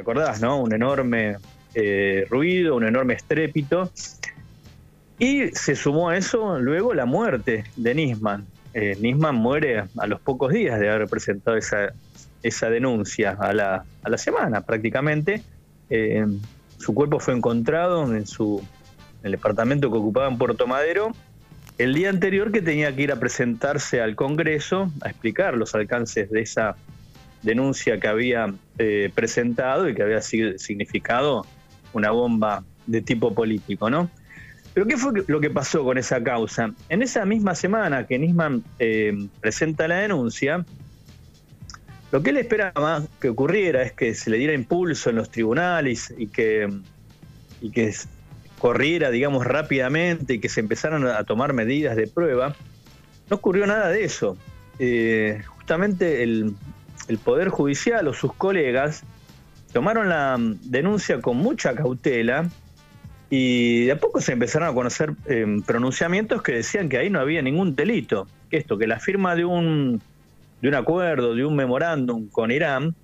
¿te acordás, no? Un enorme eh, ruido, un enorme estrépito. Y se sumó a eso luego la muerte de Nisman. Eh, Nisman muere a los pocos días de haber presentado esa, esa denuncia, a la, a la semana prácticamente. Eh, su cuerpo fue encontrado en, su, en el departamento que ocupaba en Puerto Madero el día anterior que tenía que ir a presentarse al Congreso a explicar los alcances de esa denuncia que había eh, presentado y que había significado una bomba de tipo político, ¿no? Pero ¿qué fue lo que pasó con esa causa? En esa misma semana que Nisman eh, presenta la denuncia, lo que él esperaba que ocurriera es que se le diera impulso en los tribunales y que, y que corriera, digamos, rápidamente y que se empezaran a tomar medidas de prueba, no ocurrió nada de eso. Eh, justamente el, Poder Judicial o sus colegas tomaron la denuncia con mucha cautela y de a poco se empezaron a conocer eh, pronunciamientos que decían que ahí no había ningún delito. Esto, que la firma de un, de un acuerdo, de un memorándum con Irán,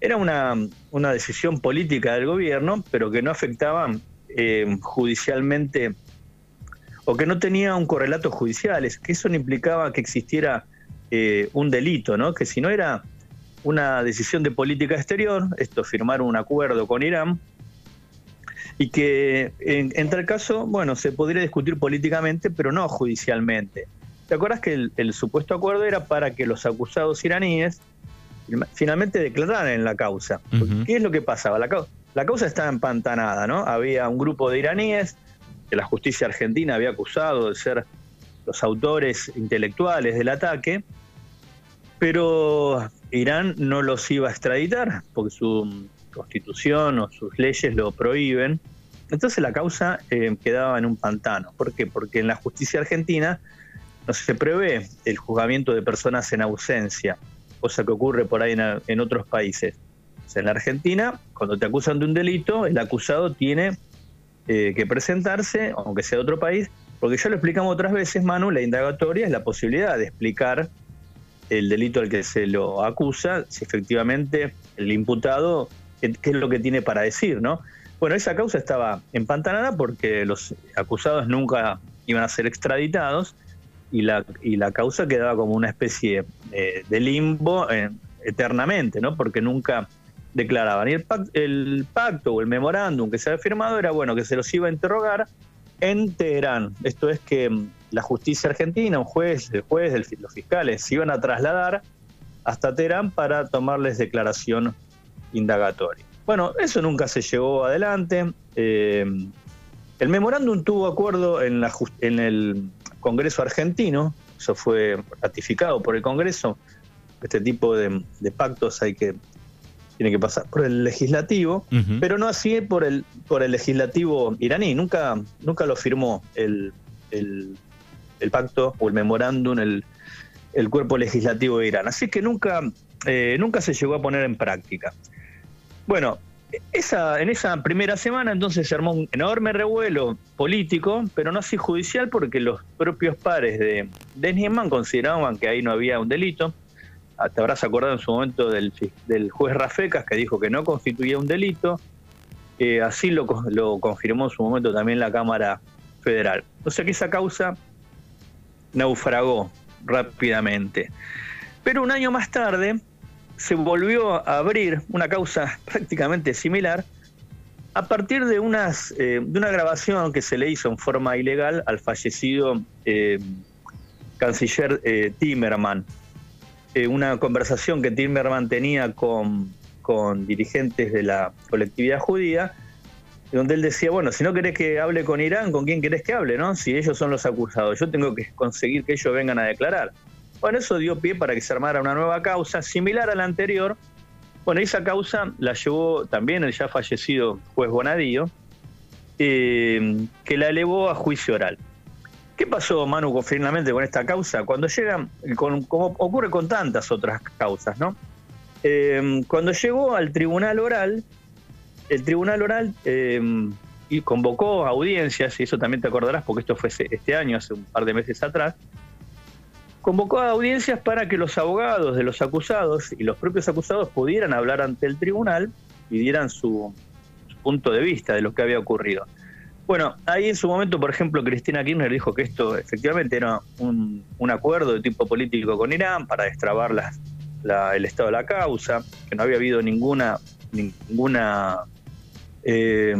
era una, una decisión política del gobierno, pero que no afectaba eh, judicialmente o que no tenía un correlato judicial, es que eso no implicaba que existiera eh, un delito, ¿no? que si no era una decisión de política exterior, esto firmar un acuerdo con Irán, y que en, tal caso, bueno, se podría discutir políticamente, pero no judicialmente. ¿Te acuerdas que el, supuesto acuerdo era para que los acusados iraníes finalmente declararan en la causa? ¿Qué es lo que pasaba? La, causa la causa estaba empantanada, ¿no? Había un grupo de iraníes que la justicia argentina había acusado de ser los autores intelectuales del ataque, pero Irán no los iba a extraditar porque su constitución o sus leyes lo prohíben. Entonces la causa eh, quedaba en un pantano. ¿Por qué? Porque en la justicia argentina no se prevé el juzgamiento de personas en ausencia, cosa que ocurre por ahí en otros países en la Argentina, cuando te acusan de un delito, el acusado tiene eh, que presentarse, aunque sea de otro país, porque ya lo explicamos otras veces, Manu, la indagatoria es la posibilidad de explicar el delito al que se lo acusa, si efectivamente el imputado, qué es lo que tiene para decir, ¿no? Bueno, esa causa estaba empantanada porque los acusados nunca iban a ser extraditados y la, y la causa quedaba como una especie eh, de limbo eh, eternamente, ¿no? Porque nunca declaraban. Y el, pacto, o el memorándum que se había firmado era bueno que se los iba a interrogar en Teherán. Esto es que mm, la justicia argentina, un juez, el juez, los fiscales, se iban a trasladar hasta Teherán para tomarles declaración indagatoria. Bueno, eso nunca se llevó adelante. Eh, el memorándum tuvo acuerdo en, la, en el Congreso argentino, eso fue ratificado por el Congreso. Este tipo de pactos hay que tiene que pasar por el legislativo, pero no así por el, por el legislativo iraní. Nunca, nunca lo firmó el, el, pacto o el memorándum, el, el, cuerpo legislativo de Irán. Así que nunca, eh, nunca se llegó a poner en práctica. Bueno, esa, en esa primera semana entonces se armó un enorme revuelo político, pero no así judicial, porque los propios pares de Denis consideraban que ahí no había un delito Ah, te habrás acordado en su momento del, juez Rafecas que dijo que no constituía un delito, así lo, confirmó en su momento también la Cámara Federal. O sea que esa causa naufragó rápidamente. Pero un año más tarde se volvió a abrir una causa prácticamente similar a partir de, unas, eh, de una grabación que se le hizo en forma ilegal al fallecido eh, canciller eh, Timerman. Eh, una conversación que Timmerman tenía con, con dirigentes de la colectividad judía, donde él decía, bueno, si no querés que hable con Irán, ¿con quién querés que hable? no Si ellos son los acusados, yo tengo que conseguir que ellos vengan a declarar. Bueno, eso dio pie para que se armara una nueva causa, similar a la anterior. Bueno, esa causa la llevó también el ya fallecido juez Bonadío, eh, que la elevó a juicio oral. ¿Qué pasó, Manu, finalmente con esta causa? Cuando llega, como ocurre con tantas otras causas, ¿no? Eh, cuando llegó al tribunal oral, el tribunal oral eh, convocó audiencias, y eso también te acordarás porque esto fue este año, hace un par de meses atrás, convocó audiencias para que los abogados de los acusados y los propios acusados pudieran hablar ante el tribunal y dieran su, punto de vista de lo que había ocurrido. Bueno, ahí en su momento, por ejemplo, Cristina Kirchner dijo que esto efectivamente era un, acuerdo de tipo político con Irán para destrabar el estado de la causa, que no había habido ninguna, ninguna eh,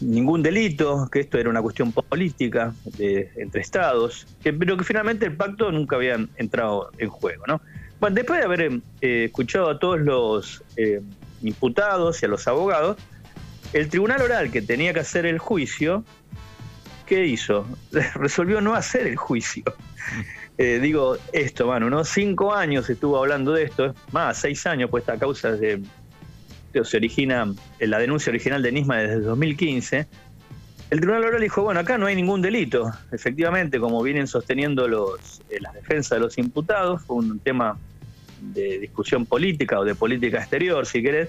ningún delito, que esto era una cuestión política entre estados, pero que finalmente el pacto nunca había entrado en juego. ¿no? Bueno, después de haber eh, escuchado a todos los eh, imputados y a los abogados, el tribunal oral que tenía que hacer el juicio, ¿qué hizo? Resolvió no hacer el juicio. Digo esto, mano, ¿no? Cinco años estuvo hablando de esto, más, seis años, pues esta causa de se origina, la denuncia original de Nisma desde 2015, el Tribunal Oral dijo, bueno, acá no hay ningún delito. Efectivamente, como vienen sosteniendo los, eh, las defensas de los imputados, fue un tema de discusión política o de política exterior, si querés,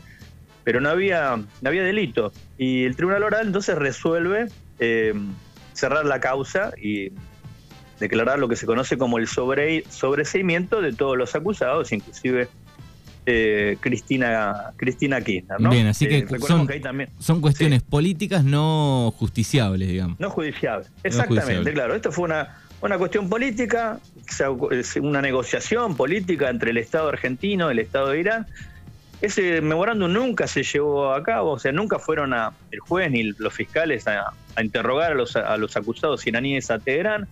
pero no había, no había delito. Y el Tribunal Oral entonces resuelve eh, cerrar la causa y declarar lo que se conoce como el sobre, sobreseimiento de todos los acusados, inclusive eh, Cristina, Cristina Kirchner. ¿no? Bien, así que, eh, son, son, cuestiones políticas no justiciables, digamos. No judiciables, exactamente, claro. Esto fue una, una cuestión política, una negociación política entre el Estado argentino y el Estado de Irán. Ese memorándum nunca se llevó a cabo, o sea, nunca fueron a, el juez ni los fiscales a, interrogar a los, a los acusados iraníes a Teherán.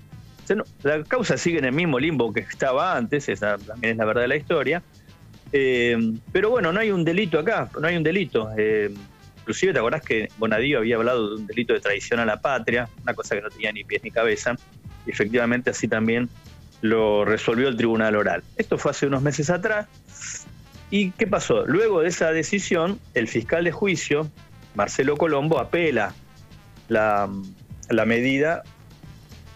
la causa sigue en el mismo limbo que estaba antes, esa también es la verdad de la historia. Eh, pero bueno, no hay un delito acá, no hay un delito. Eh, inclusive te acordás que Bonadío había hablado de un delito de traición a la patria, una cosa que no tenía ni pies ni cabeza, y efectivamente así también lo resolvió el tribunal oral. Esto fue hace unos meses atrás. ¿Y qué pasó? Luego de esa decisión, el fiscal de juicio, Marcelo Colombo, apela la, la medida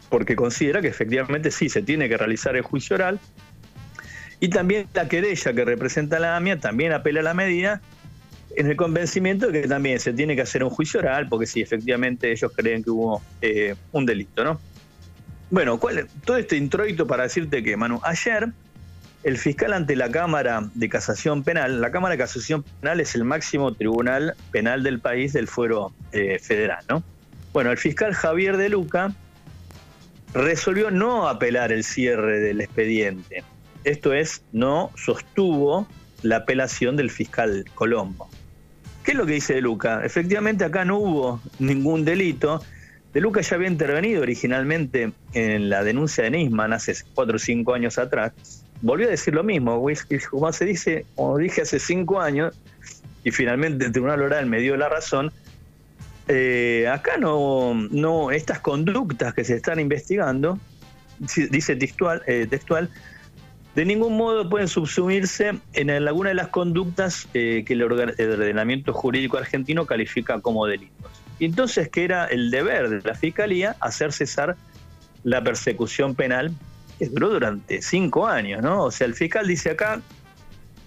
porque considera que efectivamente sí se tiene que realizar el juicio oral y también la querella que representa la AMIA también apela a la medida en el convencimiento de que también se tiene que hacer un juicio oral, porque sí, efectivamente ellos creen que hubo eh, un delito, ¿no? Bueno, ¿cuál, todo este introito para decirte que, Manu, ayer el fiscal ante la Cámara de Casación Penal, la Cámara de Casación Penal es el máximo tribunal penal del país del fuero eh, federal, ¿no? Bueno, el fiscal Javier de Luca resolvió no apelar el cierre del expediente. Esto es, no sostuvo la apelación del fiscal Colombo. ¿Qué es lo que dice De Luca? Efectivamente acá no hubo ningún delito. De Luca ya había intervenido originalmente en la denuncia de Nisman hace cuatro o cinco años atrás. Volvió a decir lo mismo, como se dice, como dije hace cinco años, y finalmente el Tribunal Oral me dio la razón, eh, acá no, no, estas conductas que se están investigando, dice textual, eh, textual de ningún modo pueden subsumirse en alguna de las conductas eh, que el, ordenamiento jurídico argentino califica como delitos. Y entonces, ¿qué era el deber de la Fiscalía? Hacer cesar la persecución penal que duró durante cinco años, ¿no? O sea, el fiscal dice acá,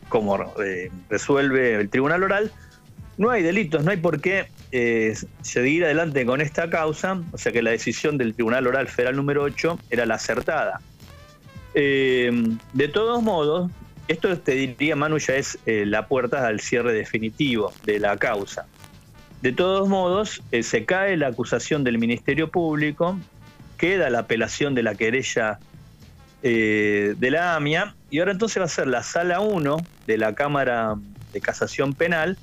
como eh, resuelve el tribunal oral, no hay delitos, no hay por qué eh, seguir adelante con esta causa, o sea que la decisión del Tribunal Oral Federal número 8 era la acertada. Eh, de todos modos, esto te diría, Manu, ya es eh, la puerta al cierre definitivo de la causa. De todos modos, eh, se cae la acusación del Ministerio Público, queda la apelación de la querella de la AMIA, y ahora entonces va a ser la sala 1 de la Cámara de Casación Penal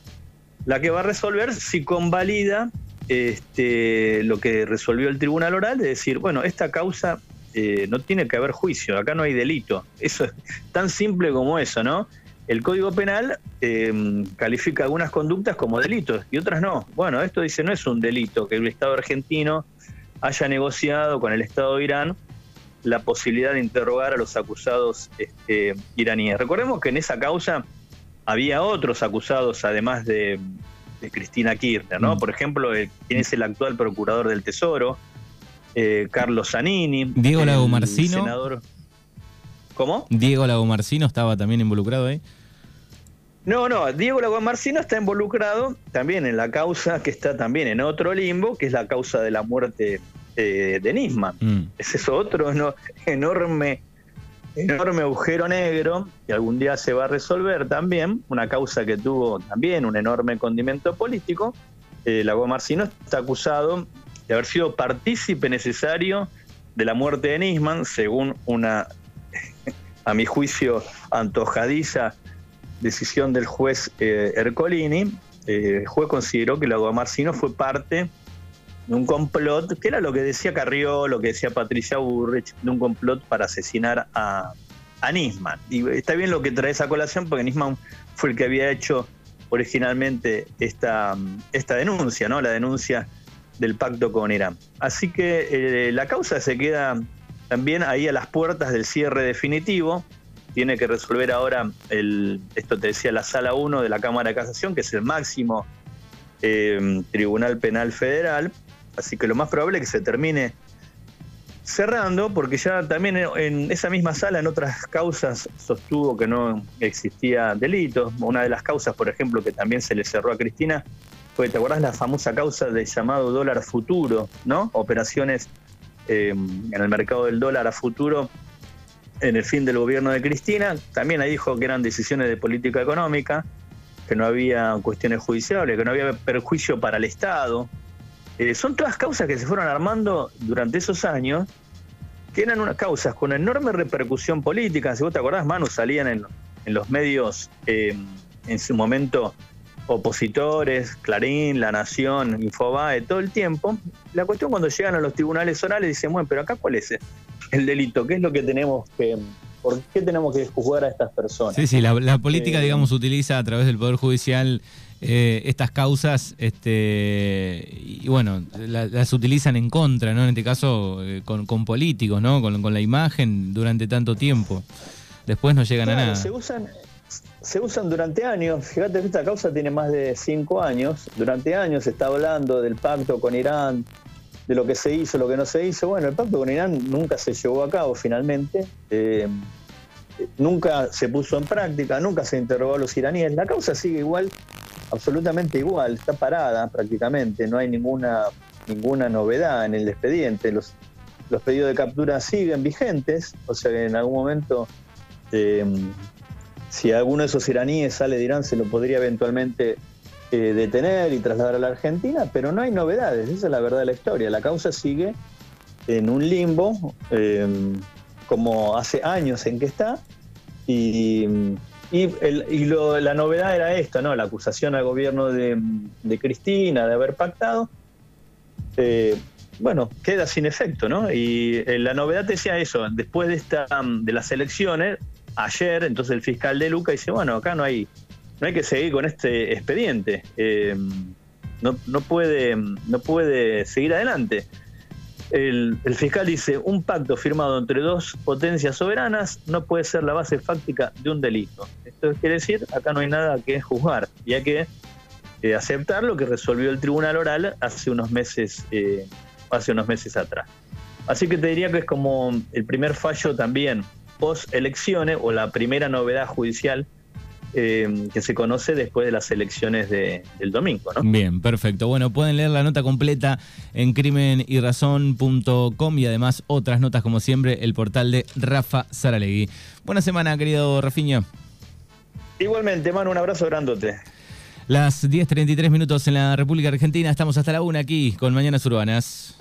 la que va a resolver si convalida este, lo que resolvió el tribunal oral, de decir, bueno, esta causa eh, no tiene que haber juicio, acá no hay delito. Eso es tan simple como eso, ¿no? El Código Penal eh, califica algunas conductas como delitos y otras no. Bueno, esto dice no es un delito que el Estado argentino haya negociado con el Estado de Irán la posibilidad de interrogar a los acusados este, iraníes. Recordemos que en esa causa había otros acusados además de, Cristina Kirchner, ¿no? Mm. Por ejemplo, quien es el actual procurador del Tesoro, eh, Carlos Zanini. Diego Lago Marcino. Senador. ¿Cómo? Diego Lago Marcino estaba también involucrado ahí. No, no, Diego Lago Marcino está involucrado también en la causa que está también en otro limbo, que es la causa de la muerte eh, de Nisman. Mm. Ese es otro enorme enorme agujero negro que algún día se va a resolver también, una causa que tuvo también un enorme condimento político. Eh, Lago Marcino está acusado haber sido partícipe necesario de la muerte de Nisman, según una, a mi juicio, antojadiza decisión del juez eh, Ercolini. Eh, el juez consideró que Lago Marcino fue parte de un complot, que era lo que decía Carrió, lo que decía Patricia Burrich, de un complot para asesinar a, Nisman. Y está bien lo que trae esa colación, porque Nisman fue el que había hecho originalmente esta, esta denuncia, ¿no? La denuncia del pacto con Irán. Así que eh, la causa se queda también ahí a las puertas del cierre definitivo. Tiene que resolver ahora el, esto te decía, la sala 1 de la Cámara de Casación, que es el máximo eh, Tribunal Penal Federal. Así que lo más probable es que se termine cerrando, porque ya también en esa misma sala, en otras causas, sostuvo que no existía delito. Una de las causas, por ejemplo, que también se le cerró a Cristina, fue, ¿te acordás la famosa causa del llamado dólar futuro, ¿no? Operaciones eh, en el mercado del dólar a futuro en el fin del gobierno de Cristina. También ahí dijo que eran decisiones de política económica, que no había cuestiones judiciales, que no había perjuicio para el Estado, eh, son todas causas que se fueron armando durante esos años, que eran unas causas con enorme repercusión política. Si vos te acordás, Manu, salían en, los medios eh, en su momento opositores, Clarín, La Nación, Infobae, todo el tiempo. La cuestión cuando llegan a los tribunales orales dicen, bueno, pero acá cuál es el delito, qué es lo que tenemos que, por qué tenemos que juzgar a estas personas. Sí, sí, la, política, eh, digamos, utiliza a través del Poder Judicial eh, estas causas este, y bueno, las utilizan en contra, ¿no? En este caso eh, con, políticos, ¿no? Con, la imagen durante tanto tiempo. Después no llegan a nada. Se usan, se usan durante años. Fíjate que esta causa tiene más de cinco años. Durante años se está hablando del pacto con Irán, de lo que se hizo, lo que no se hizo. Bueno, el pacto con Irán nunca se llevó a cabo finalmente. Eh, nunca se puso en práctica, nunca se interrogó a los iraníes. La causa sigue igual absolutamente igual, está parada prácticamente, no hay ninguna, ninguna novedad en el expediente. Los, los pedidos de captura siguen vigentes, o sea que en algún momento, eh, si alguno de esos iraníes sale de Irán, se lo podría eventualmente eh, detener y trasladar a la Argentina, pero no hay novedades, esa es la verdad de la historia. La causa sigue en un limbo, eh, como hace años en que está, y y, la novedad era esto, ¿no? La acusación al gobierno de, Cristina de haber pactado. Eh, bueno, queda sin efecto, ¿no? Y eh, la novedad decía eso, después de esta de las elecciones, ayer, entonces el fiscal de Luca dice, bueno, acá no hay, no hay que seguir con este expediente. Eh, no, no, puede, no puede seguir adelante el, fiscal dice, un pacto firmado entre dos potencias soberanas no puede ser la base fáctica de un delito. Esto quiere decir, acá no hay nada que juzgar y hay que eh, aceptar lo que resolvió el tribunal oral hace unos meses, eh, hace unos meses atrás. Así que te diría que es como el primer fallo también post elecciones o la primera novedad judicial eh, que se conoce después de las elecciones del domingo. ¿no? Bien, perfecto. Bueno, pueden leer la nota completa en crimenyrazón.com y además otras notas, como siempre, el portal de Rafa Saralegui. Buena semana, querido Rafiña. Igualmente, Manu, un abrazo grandote. Las 10.33 minutos en la República Argentina, estamos hasta la una aquí con Mañanas Urbanas.